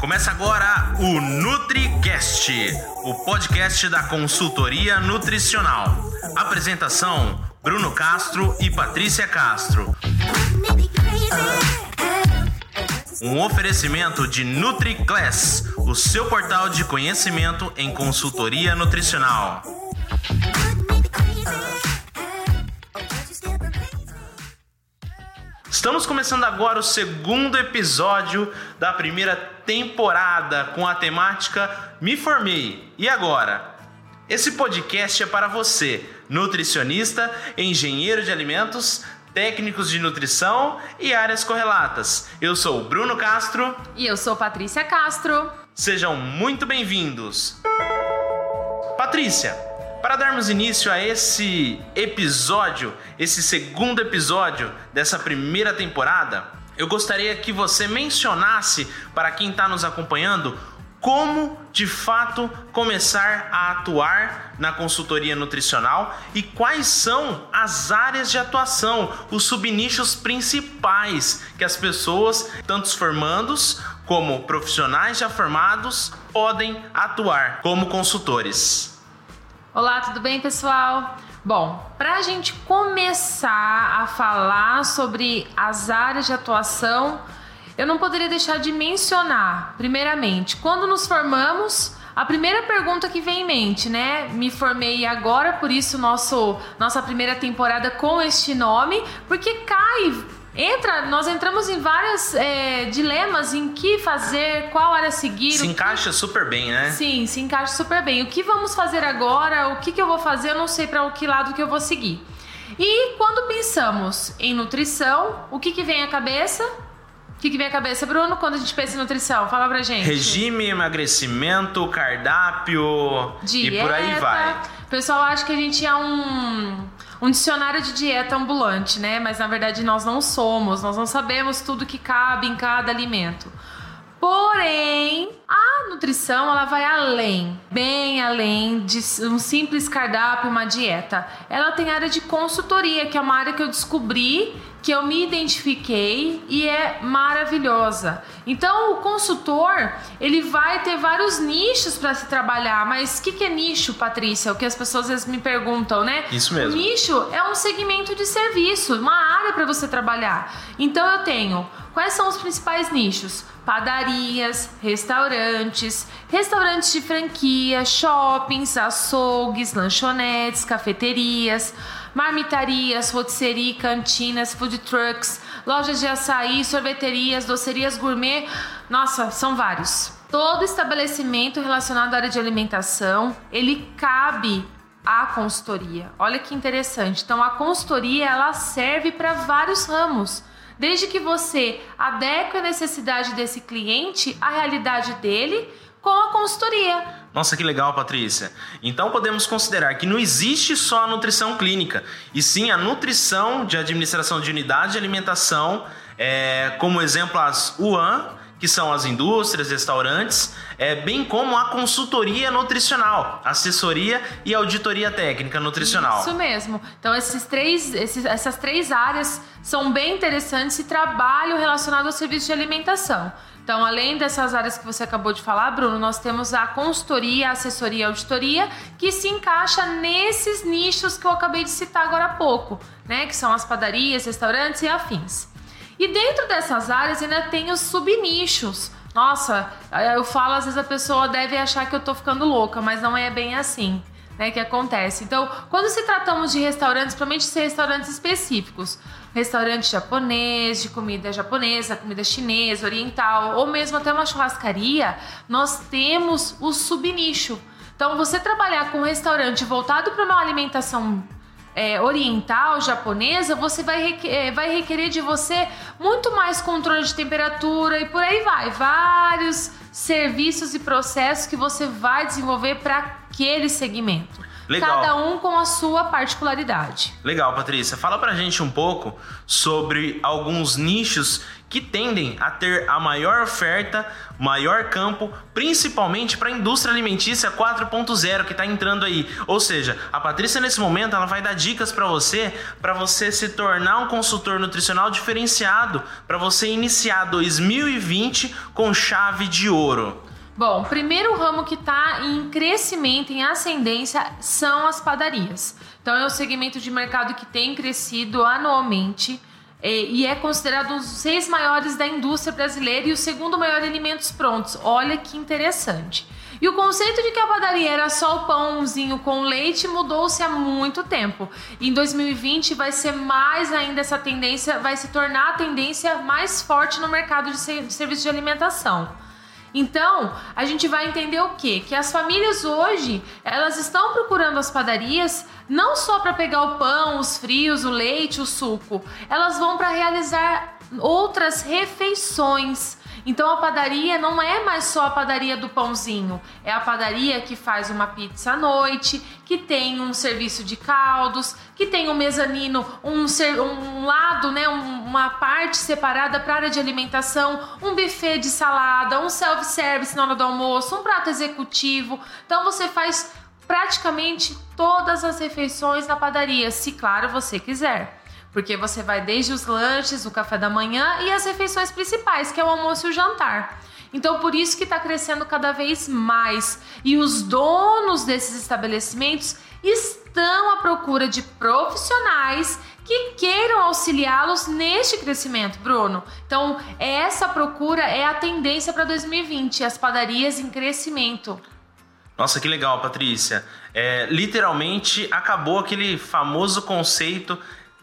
Começa agora o NutriCast, o podcast da consultoria nutricional. Apresentação: Bruno Castro e Patrícia Castro. Um oferecimento de NutriClass, o seu portal de conhecimento em consultoria nutricional. Estamos começando agora o segundo episódio da primeira temporada com a temática Me Formei. E agora? Esse podcast é para você, nutricionista, engenheiro de alimentos, técnicos de nutrição e áreas correlatas. Eu sou o Bruno Castro. E eu sou Patrícia Castro. Sejam muito bem-vindos. Patrícia, para darmos início a esse episódio, esse segundo episódio dessa primeira temporada, eu gostaria que você mencionasse para quem está nos acompanhando como de fato começar a atuar na consultoria nutricional e quais são as áreas de atuação, os subnichos principais que as pessoas, tanto os formandos como profissionais já formados, podem atuar como consultores. Olá, tudo bem, pessoal? Bom, para a gente começar a falar sobre as áreas de atuação, eu não poderia deixar de mencionar, primeiramente, quando nos formamos, a primeira pergunta que vem em mente, né? Me formei agora, por isso nosso nossa primeira temporada com este nome, porque cai entra, nós entramos em vários é, dilemas em que fazer, qual área seguir. Se encaixa que... super bem, né? Sim, se encaixa super bem. O que vamos fazer agora? O que, que eu vou fazer? Eu não sei para que lado que eu vou seguir. E quando pensamos em nutrição, o que, que vem à cabeça? O que, que vem à cabeça, Bruno, quando a gente pensa em nutrição? Fala pra gente. Regime, emagrecimento, cardápio Dieta. e por aí vai. O pessoal acha que a gente é um um dicionário de dieta ambulante, né? Mas na verdade nós não somos, nós não sabemos tudo que cabe em cada alimento. Porém, a nutrição ela vai além, bem além de um simples cardápio, uma dieta. Ela tem área de consultoria, que é uma área que eu descobri que eu me identifiquei e é maravilhosa. Então, o consultor, ele vai ter vários nichos para se trabalhar, mas o que, que é nicho, Patrícia? O que as pessoas às vezes me perguntam, né? Isso mesmo. O nicho é um segmento de serviço, uma área para você trabalhar. Então, eu tenho quais são os principais nichos? Padarias, restaurantes, restaurantes de franquia, shoppings, açougues, lanchonetes, cafeterias marmitarias, rotisserie, cantinas, food trucks, lojas de açaí, sorveterias, docerias gourmet. Nossa, são vários. Todo estabelecimento relacionado à área de alimentação, ele cabe à consultoria. Olha que interessante. Então a consultoria ela serve para vários ramos. Desde que você adeque a necessidade desse cliente à realidade dele com a consultoria. Nossa, que legal, Patrícia. Então podemos considerar que não existe só a nutrição clínica, e sim a nutrição de administração de unidade de alimentação, é, como exemplo as UAN, que são as indústrias, restaurantes, é, bem como a consultoria nutricional, assessoria e auditoria técnica nutricional. Isso mesmo. Então esses três, esses, essas três áreas são bem interessantes e trabalham relacionado ao serviço de alimentação. Então, além dessas áreas que você acabou de falar, Bruno, nós temos a consultoria, a assessoria e auditoria, que se encaixa nesses nichos que eu acabei de citar agora há pouco, né? Que são as padarias, restaurantes e afins. E dentro dessas áreas ainda tem os subnichos. Nossa, eu falo, às vezes a pessoa deve achar que eu tô ficando louca, mas não é bem assim. Né, que acontece. Então, quando se tratamos de restaurantes, principalmente ser restaurantes específicos, restaurante japonês, de comida japonesa, comida chinesa, oriental, ou mesmo até uma churrascaria, nós temos o subnicho. Então, você trabalhar com um restaurante voltado para uma alimentação é, oriental, japonesa, você vai, requerer, é, vai requerer de você muito mais controle de temperatura e por aí vai. Vários serviços e processos que você vai desenvolver para aquele segmento. Legal. Cada um com a sua particularidade. Legal, Patrícia. Fala pra gente um pouco sobre alguns nichos que tendem a ter a maior oferta, maior campo, principalmente para a indústria alimentícia 4.0 que está entrando aí. Ou seja, a Patrícia nesse momento ela vai dar dicas para você, para você se tornar um consultor nutricional diferenciado, para você iniciar 2020 com chave de ouro. Bom, primeiro ramo que está em crescimento, em ascendência, são as padarias. Então é um segmento de mercado que tem crescido anualmente é, e é considerado um dos seis maiores da indústria brasileira e o segundo maior em alimentos prontos. Olha que interessante. E o conceito de que a padaria era só o pãozinho com leite mudou-se há muito tempo. Em 2020 vai ser mais ainda essa tendência, vai se tornar a tendência mais forte no mercado de serviço de alimentação. Então, a gente vai entender o quê? Que as famílias hoje, elas estão procurando as padarias não só para pegar o pão, os frios, o leite, o suco. Elas vão para realizar outras refeições então a padaria não é mais só a padaria do pãozinho, é a padaria que faz uma pizza à noite, que tem um serviço de caldos, que tem um mezanino, um, um lado, né, uma parte separada para área de alimentação, um buffet de salada, um self-service na hora do almoço, um prato executivo. Então você faz praticamente todas as refeições na padaria, se claro você quiser porque você vai desde os lanches, o café da manhã e as refeições principais, que é o almoço e o jantar. Então, por isso que está crescendo cada vez mais. E os donos desses estabelecimentos estão à procura de profissionais que queiram auxiliá-los neste crescimento, Bruno. Então, essa procura é a tendência para 2020, as padarias em crescimento. Nossa, que legal, Patrícia. É, literalmente acabou aquele famoso conceito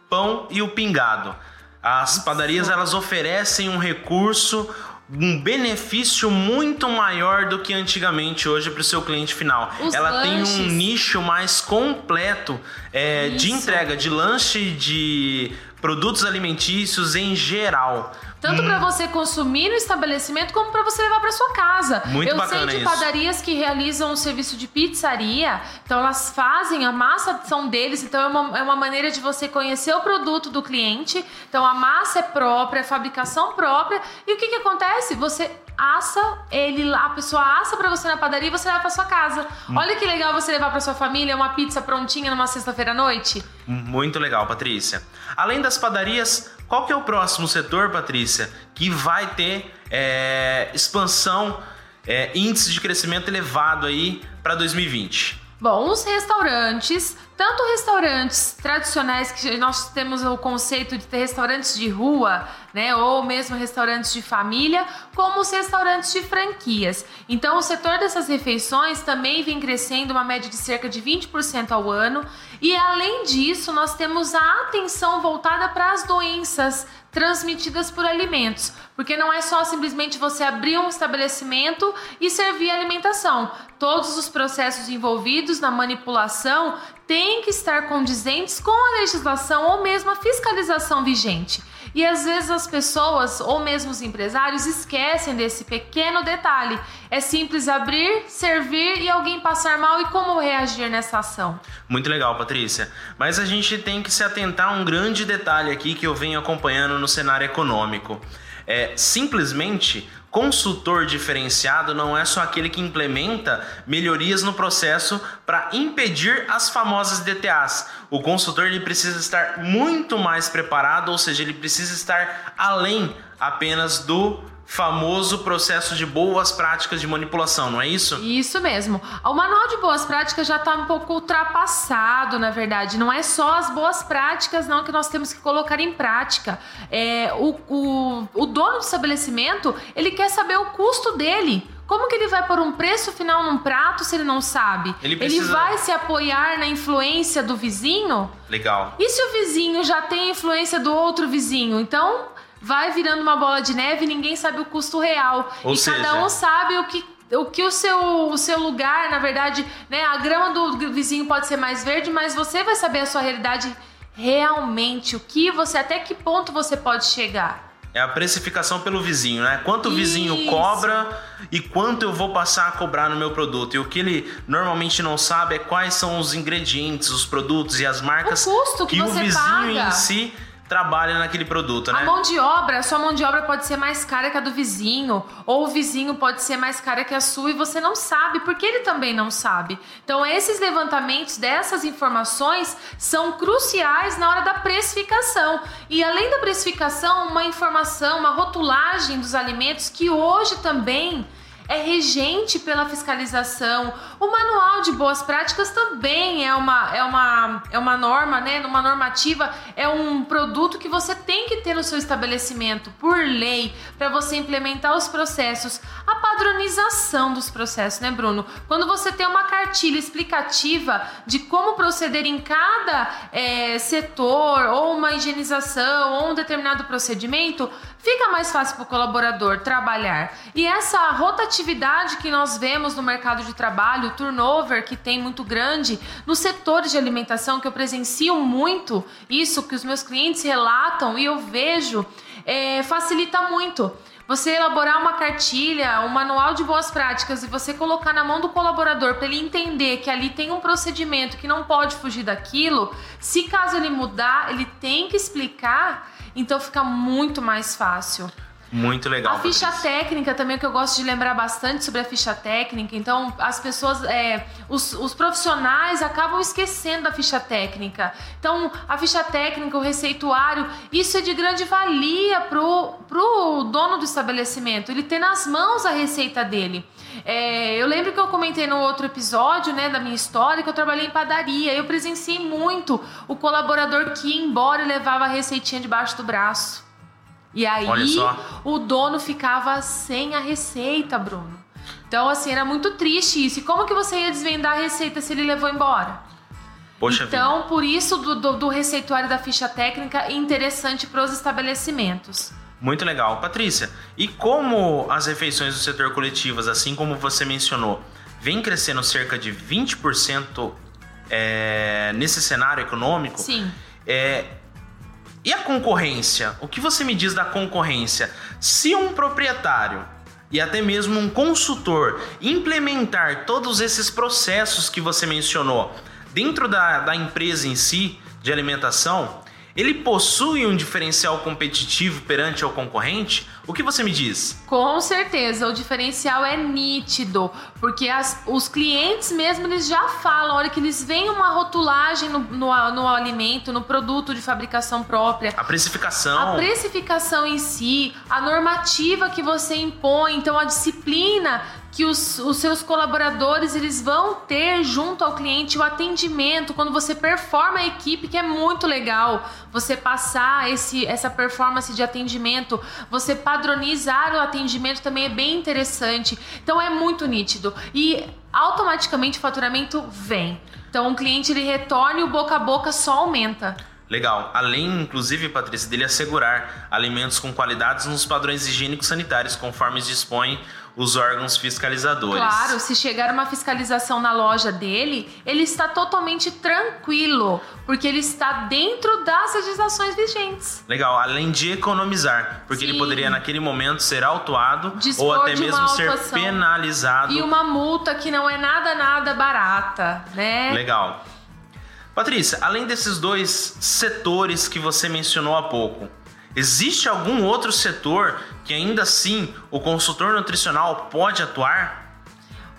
pão e o pingado. As padarias elas oferecem um recurso, um benefício muito maior do que antigamente hoje para o seu cliente final. Os Ela lanches. tem um nicho mais completo é, de entrega de lanche, de produtos alimentícios em geral. Tanto hum. para você consumir no estabelecimento como para você levar para sua casa. Muito Eu sei de isso. padarias que realizam um serviço de pizzaria, então elas fazem a massa são deles, então é uma, é uma maneira de você conhecer o produto do cliente. Então a massa é própria, a fabricação própria. E o que que acontece? Você assa ele lá, a pessoa assa para você na padaria e você leva para sua casa. Hum. Olha que legal você levar para sua família uma pizza prontinha numa sexta-feira à noite. Muito legal, Patrícia. Além das padarias, qual que é o próximo setor, Patrícia, que vai ter é, expansão, é, índice de crescimento elevado aí para 2020? Bom, os restaurantes, tanto restaurantes tradicionais, que nós temos o conceito de ter restaurantes de rua, né, ou mesmo restaurantes de família, como os restaurantes de franquias. Então, o setor dessas refeições também vem crescendo uma média de cerca de 20% ao ano, e além disso, nós temos a atenção voltada para as doenças transmitidas por alimentos, porque não é só simplesmente você abrir um estabelecimento e servir alimentação. Todos os processos envolvidos na manipulação têm que estar condizentes com a legislação ou mesmo a fiscalização vigente. E às vezes as pessoas ou mesmo os empresários esquecem desse pequeno detalhe. É simples abrir, servir e alguém passar mal e como reagir nessa ação. Muito legal, Patrícia. Mas a gente tem que se atentar a um grande detalhe aqui que eu venho acompanhando no cenário econômico. É simplesmente Consultor diferenciado não é só aquele que implementa melhorias no processo para impedir as famosas DTAs. O consultor ele precisa estar muito mais preparado, ou seja, ele precisa estar além apenas do famoso processo de boas práticas de manipulação, não é isso? Isso mesmo. O manual de boas práticas já está um pouco ultrapassado, na verdade. Não é só as boas práticas, não, que nós temos que colocar em prática. É, o, o, o dono do estabelecimento, ele quer saber o custo dele. Como que ele vai pôr um preço final num prato se ele não sabe? Ele, precisa... ele vai se apoiar na influência do vizinho? Legal. E se o vizinho já tem influência do outro vizinho? Então, vai virando uma bola de neve e ninguém sabe o custo real. Ou e seja... cada um sabe o que o que o seu, o seu lugar, na verdade, né, a grama do vizinho pode ser mais verde, mas você vai saber a sua realidade realmente, o que você, até que ponto você pode chegar. É a precificação pelo vizinho, né? Quanto o vizinho cobra e quanto eu vou passar a cobrar no meu produto. E o que ele normalmente não sabe é quais são os ingredientes, os produtos e as marcas o custo que, que o você vizinho paga. em si trabalha naquele produto, né? A mão de obra, a sua mão de obra pode ser mais cara que a do vizinho, ou o vizinho pode ser mais cara que a sua e você não sabe, porque ele também não sabe. Então, esses levantamentos dessas informações são cruciais na hora da precificação. E além da precificação, uma informação, uma rotulagem dos alimentos que hoje também é regente pela fiscalização. O manual de boas práticas também é uma, é uma, é uma norma, né? Uma normativa, é um produto que você tem que ter no seu estabelecimento, por lei, para você implementar os processos. A padronização dos processos, né, Bruno? Quando você tem uma cartilha explicativa de como proceder em cada é, setor, ou uma higienização, ou um determinado procedimento, fica mais fácil para o colaborador trabalhar. E essa rotatividade que nós vemos no mercado de trabalho, o turnover que tem muito grande nos setores de alimentação, que eu presencio muito, isso que os meus clientes relatam e eu vejo, é, facilita muito. Você elaborar uma cartilha, um manual de boas práticas e você colocar na mão do colaborador para ele entender que ali tem um procedimento que não pode fugir daquilo, se caso ele mudar, ele tem que explicar então fica muito mais fácil. Muito legal. A ficha técnica também, que eu gosto de lembrar bastante sobre a ficha técnica. Então, as pessoas, é, os, os, profissionais acabam esquecendo da ficha técnica. Então, a ficha técnica, o receituário, isso é de grande valia pro, pro dono do estabelecimento. Ele ter nas mãos a receita dele. É, eu lembro que eu comentei no outro episódio, né, da minha história, que eu trabalhei em padaria. Eu presenciei muito o colaborador que ia embora e levava a receitinha debaixo do braço. E aí o dono ficava sem a receita, Bruno. Então, assim, era muito triste isso. E como que você ia desvendar a receita se ele levou embora? Poxa então, vida. por isso do, do, do receituário da ficha técnica interessante para os estabelecimentos. Muito legal. Patrícia, e como as refeições do setor coletivas, assim como você mencionou, vem crescendo cerca de 20% é, nesse cenário econômico? Sim. É, e a concorrência? O que você me diz da concorrência? Se um proprietário e até mesmo um consultor implementar todos esses processos que você mencionou dentro da, da empresa em si de alimentação, ele possui um diferencial competitivo perante ao concorrente? O que você me diz? Com certeza, o diferencial é nítido, porque as, os clientes mesmo eles já falam, a hora que eles veem uma rotulagem no, no, no alimento, no produto de fabricação própria. A precificação. A precificação em si, a normativa que você impõe, então a disciplina que os, os, seus colaboradores eles vão ter junto ao cliente o atendimento quando você performa a equipe que é muito legal você passar esse, essa performance de atendimento. Você padronizar o atendimento também é bem interessante. Então é muito nítido. E automaticamente o faturamento vem. Então o cliente ele retorna e o boca a boca só aumenta. Legal. Além, inclusive, Patrícia, dele assegurar alimentos com qualidades nos padrões higiênicos sanitários, conforme dispõe os órgãos fiscalizadores. Claro, se chegar uma fiscalização na loja dele, ele está totalmente tranquilo, porque ele está dentro das legislações vigentes. Legal, além de economizar, porque Sim. ele poderia naquele momento ser autuado Dispor ou até mesmo ser penalizado. E uma multa que não é nada, nada barata, né? Legal. Patrícia, além desses dois setores que você mencionou há pouco, Existe algum outro setor que ainda assim o consultor nutricional pode atuar?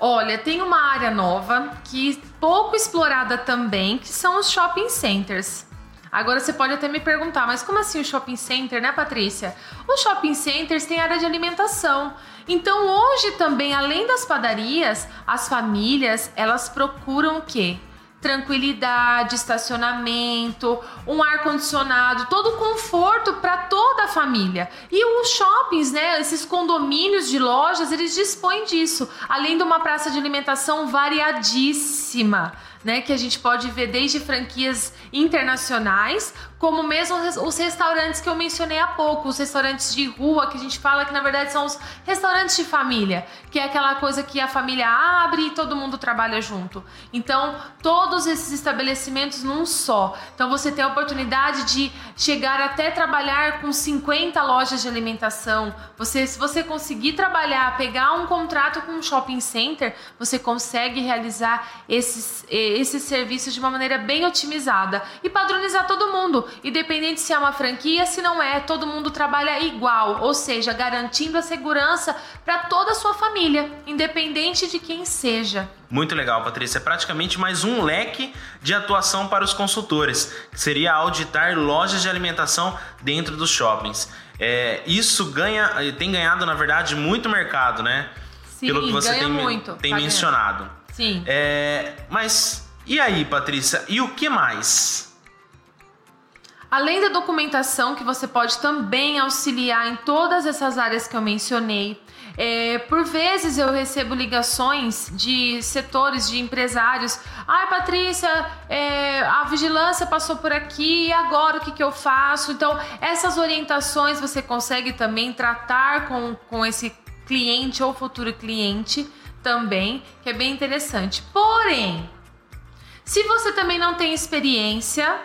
Olha, tem uma área nova que pouco explorada também, que são os shopping centers. Agora você pode até me perguntar, mas como assim o shopping center, né, Patrícia? Os shopping centers têm área de alimentação. Então, hoje também, além das padarias, as famílias, elas procuram o quê? Tranquilidade, estacionamento, um ar condicionado, todo o conforto para toda a família. E os shoppings, né, esses condomínios de lojas, eles dispõem disso, além de uma praça de alimentação variadíssima né? Que a gente pode ver desde franquias internacionais, como mesmo os restaurantes que eu mencionei há pouco, os restaurantes de rua, que a gente fala que na verdade são os restaurantes de família, que é aquela coisa que a família abre e todo mundo trabalha junto. Então, todos esses estabelecimentos num só. Então, você tem a oportunidade de chegar até trabalhar com 50 lojas de alimentação. Você, se você conseguir trabalhar, pegar um contrato com um shopping center, você consegue realizar esses esses serviços de uma maneira bem otimizada e padronizar todo mundo, independente se é uma franquia, se não é, todo mundo trabalha igual, ou seja, garantindo a segurança para toda a sua família, independente de quem seja. Muito legal, Patrícia. É praticamente mais um leque de atuação para os consultores, que seria auditar lojas de alimentação dentro dos shoppings. É, isso ganha, tem ganhado, na verdade, muito mercado, né? Sim, Pelo que você tem, muito, tem tá mencionado. Ganhando. Sim. É, mas e aí, Patrícia? E o que mais? Além da documentação, que você pode também auxiliar em todas essas áreas que eu mencionei, é, por vezes eu recebo ligações de setores, de empresários. Ai, Patrícia, é, a vigilância passou por aqui, agora o que, que eu faço? Então, essas orientações você consegue também tratar com, com esse cliente ou futuro cliente também, que é bem interessante. Porém, se você também não tem experiência,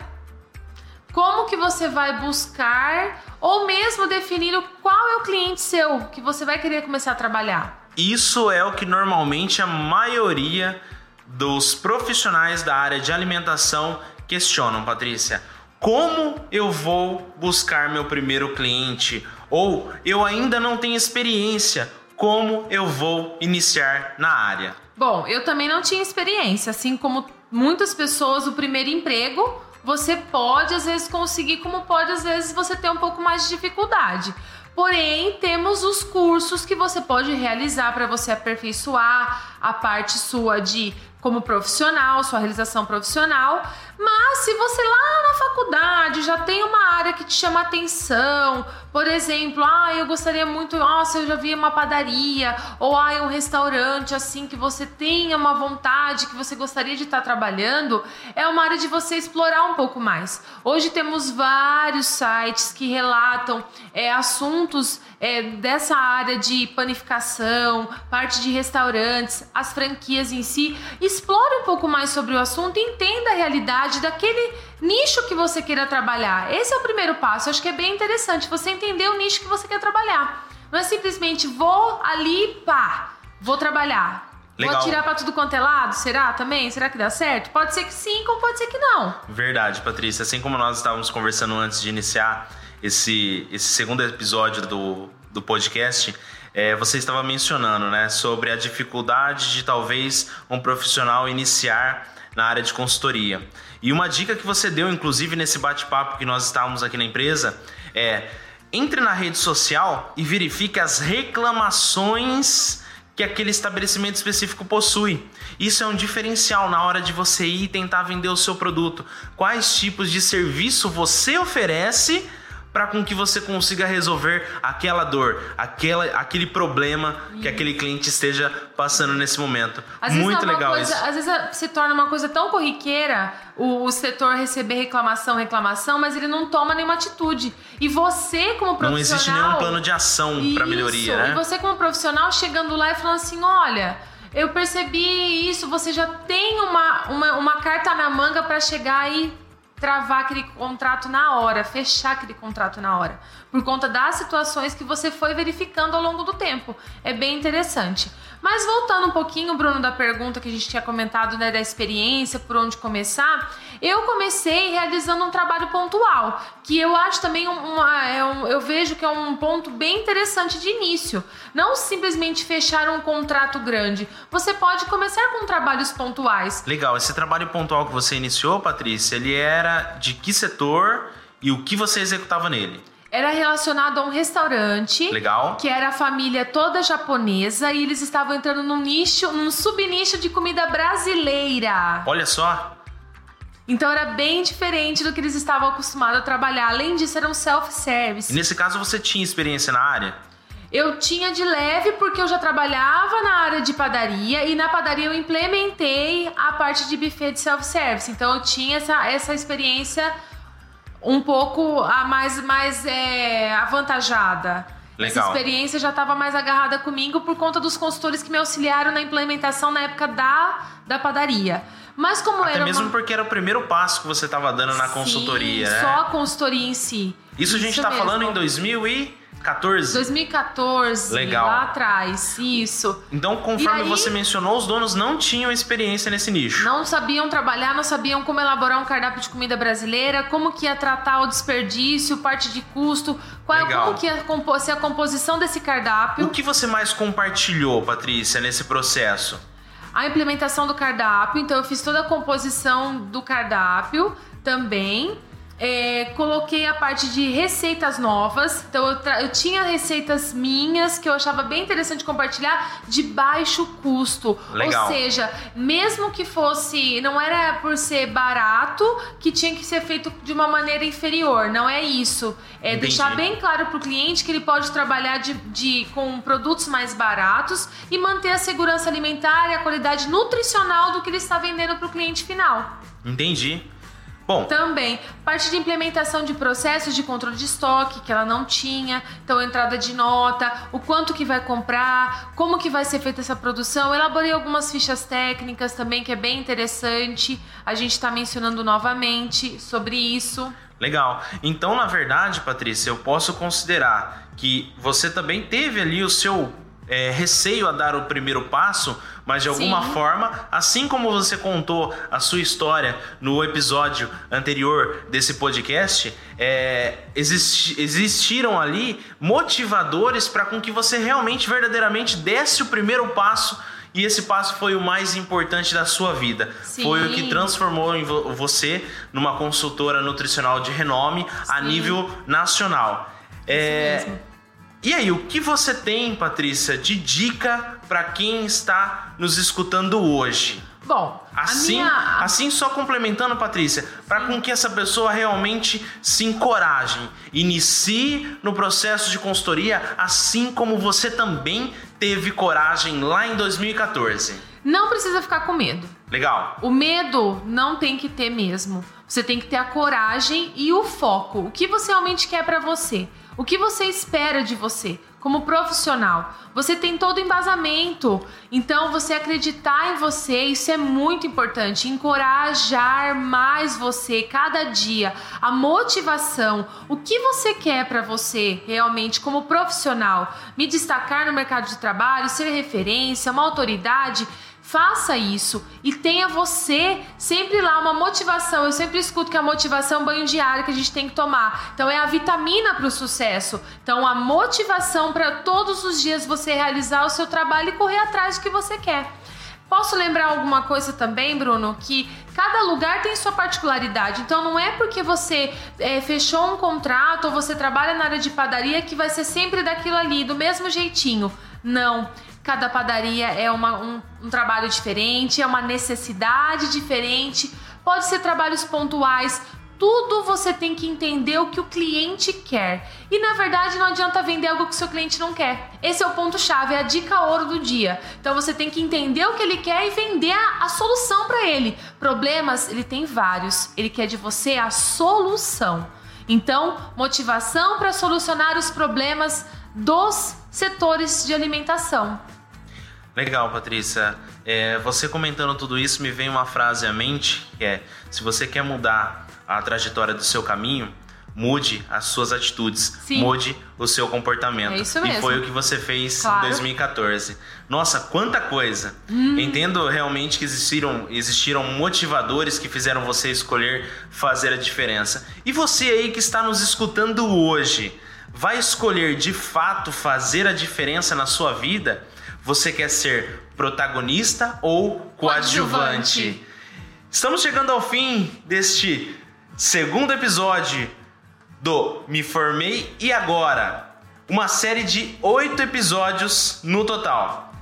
como que você vai buscar ou mesmo definir qual é o cliente seu que você vai querer começar a trabalhar? Isso é o que normalmente a maioria dos profissionais da área de alimentação questionam, Patrícia. Como eu vou buscar meu primeiro cliente? Ou eu ainda não tenho experiência, como eu vou iniciar na área? Bom, eu também não tinha experiência, assim como muitas pessoas, o primeiro emprego você pode às vezes conseguir, como pode às vezes você ter um pouco mais de dificuldade. Porém, temos os cursos que você pode realizar para você aperfeiçoar a parte sua de como profissional, sua realização profissional. Mas se você lá na faculdade já tem uma área que te chama atenção, por exemplo, ah, eu gostaria muito, nossa, eu já vi uma padaria, ou ah, um restaurante assim que você tenha uma vontade, que você gostaria de estar trabalhando, é uma área de você explorar um pouco mais. Hoje temos vários sites que relatam é, assuntos é, dessa área de panificação, parte de restaurantes, as franquias em si. Explore um pouco mais sobre o assunto entenda a realidade daquele nicho que você queira trabalhar. Esse é o primeiro passo. Eu acho que é bem interessante você entender o nicho que você quer trabalhar. Não é simplesmente vou ali, pá, vou trabalhar. Legal. Vou tirar para tudo quanto é lado? Será também? Será que dá certo? Pode ser que sim, como pode ser que não. Verdade, Patrícia. Assim como nós estávamos conversando antes de iniciar esse, esse segundo episódio do, do podcast, é, você estava mencionando né, sobre a dificuldade de talvez um profissional iniciar na área de consultoria. E uma dica que você deu, inclusive, nesse bate-papo que nós estávamos aqui na empresa, é entre na rede social e verifique as reclamações que aquele estabelecimento específico possui. Isso é um diferencial na hora de você ir tentar vender o seu produto. Quais tipos de serviço você oferece para com que você consiga resolver aquela dor, aquela, aquele problema que aquele cliente esteja passando nesse momento. Às Muito legal coisa, isso. Às vezes se torna uma coisa tão corriqueira o, o, setor receber reclamação, reclamação, mas ele não toma nenhuma atitude. E você como profissional... Não existe nenhum plano de ação para melhoria, né? E você como profissional chegando lá e falando assim, olha... Eu percebi isso, você já tem uma, uma, uma carta na manga para chegar e travar aquele contrato na hora, fechar aquele contrato na hora, por conta das situações que você foi verificando ao longo do tempo. É bem interessante. Mas voltando um pouquinho, Bruno, da pergunta que a gente tinha comentado, né, da experiência, por onde começar, eu comecei realizando um trabalho pontual, que eu acho também uma, é um, eu vejo que é um ponto bem interessante de início. Não simplesmente fechar um contrato grande. Você pode começar com trabalhos pontuais. Legal. Esse trabalho pontual que você iniciou, Patrícia, ele era de que setor e o que você executava nele? era relacionado a um restaurante. Legal. Que era a família toda japonesa e eles estavam entrando num nicho, num subnicho de comida brasileira. Olha só. Então era bem diferente do que eles estavam acostumados a trabalhar. Além disso, era um self-service. Nesse caso você tinha experiência na área? Eu tinha de leve porque eu já trabalhava na área de padaria e na padaria eu implementei a parte de buffet de self-service. Então eu tinha essa, essa experiência um pouco a mais, mais é, avantajada. Legal. Essa experiência já estava mais agarrada comigo por conta dos consultores que me auxiliaram na implementação na época da, da padaria. Mas como Até era mesmo uma... porque era o primeiro passo que você estava dando na Sim, consultoria, né? só a consultoria em si. Isso, Isso a gente está falando em 2000 e 14? 2014, Legal. lá atrás, isso. Então, conforme aí- você mencionou, os donos não tinham experiência nesse nicho. Não sabiam trabalhar, não sabiam como elaborar um cardápio de comida brasileira, como que ia tratar o desperdício, parte de custo, qual, Legal. como que ia ser a composição desse cardápio. O que você mais compartilhou, Patrícia, nesse processo? a implementação do cardápio. Então, eu fiz toda a composição do cardápio também. É, coloquei a parte de receitas novas. Então, eu, eu tinha receitas minhas que eu achava bem interessante compartilhar de baixo custo. Legal. Ou seja, mesmo que fosse. Não era por ser barato que tinha que ser feito de uma maneira inferior. Não é isso. É Entendi. deixar bem claro para o cliente que ele pode trabalhar de, de- com produtos mais baratos e manter a segurança alimentar e a qualidade nutricional do que ele está vendendo para o cliente final. Entendi. Bom, Também, parte de implementação de processos de controle de estoque, que ela não tinha, então entrada de nota, o quanto que vai comprar, como que vai ser feita essa produção. Elaborei algumas fichas técnicas também, que é bem interessante. A gente está mencionando novamente sobre isso. legal. Então, na verdade, Patrícia, eu posso considerar que você também teve ali o seu é, receio a dar o primeiro passo, mas de alguma Sim. forma, assim como você contou a sua história no episódio anterior desse podcast, é, existi- existiram ali motivadores para com que você realmente, verdadeiramente desse o primeiro passo. E esse passo foi o mais importante da sua vida. Sim. Foi o que transformou em vo- você numa consultora nutricional de renome a Sim. nível nacional. É. e aí, o que você tem, Patrícia, de dica para quem está nos escutando hoje? Bom, Assim, minha... assim só complementando, Patrícia, para com que essa pessoa realmente se encoraje, inicie no processo de consultoria, assim como você também teve coragem lá em 2014. Não precisa ficar com medo. Legal? O medo não tem que ter mesmo. Você tem que ter a coragem e o foco. O que você realmente quer pra você? O que você espera de você como profissional? Você tem todo o embasamento. Então, você acreditar em você, isso é muito importante. Encorajar mais você cada dia. A motivação. O que você quer pra você realmente como profissional? Me destacar no mercado de trabalho, ser referência, uma autoridade. Faça isso e tenha você sempre lá uma motivação. Eu sempre escuto que a motivação é um banho diário que a gente tem que tomar. Então é a vitamina para o sucesso. Então a motivação para todos os dias você realizar o seu trabalho e correr atrás do que você quer. Posso lembrar alguma coisa também, Bruno, que cada lugar tem sua particularidade. Então não é porque você é, fechou um contrato ou você trabalha na área de padaria que vai ser sempre daquilo ali, do mesmo jeitinho. Não. Cada padaria é uma- um, um trabalho diferente, é uma necessidade diferente, pode ser trabalhos pontuais. Tudo você tem que entender o que o cliente quer. E na verdade não adianta vender algo que o seu cliente não quer. Esse é o ponto-chave, é a dica ouro do dia. Então você tem que entender o que ele quer e vender a, a solução para ele. Problemas, ele tem vários. Ele quer de você a solução. Então, motivação para solucionar os problemas dos setores de alimentação. Legal, Patrícia. É, você comentando tudo isso, me vem uma frase à mente que é: se você quer mudar a trajetória do seu caminho, mude as suas atitudes, Sim. mude o seu comportamento. É isso E mesmo. foi o que você fez Claro. em 2014. Nossa, quanta coisa! Hum. Entendo realmente que existiram, existiram motivadores que fizeram você escolher fazer a diferença. E você aí que está nos escutando hoje, vai escolher de fato fazer a diferença na sua vida? Você quer ser protagonista ou coadjuvante? Coadjuvante. Estamos chegando ao fim deste segundo episódio do Me Formei e Agora. Uma série de oito episódios no total.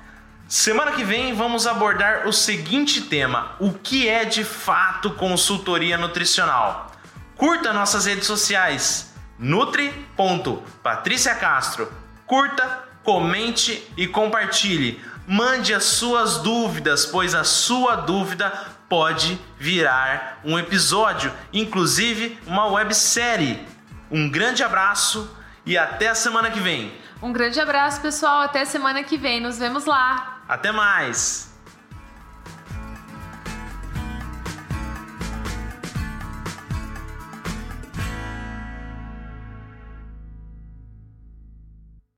Semana que vem vamos abordar o seguinte tema: o que é de fato consultoria nutricional? Curta nossas redes sociais nutri.patriciacastro. Curta, comente e compartilhe. Mande as suas dúvidas, pois a sua dúvida pode virar um episódio, inclusive uma websérie. Um grande abraço e até a semana que vem. Um grande abraço, pessoal. Até semana que vem. Nos vemos lá. Até mais!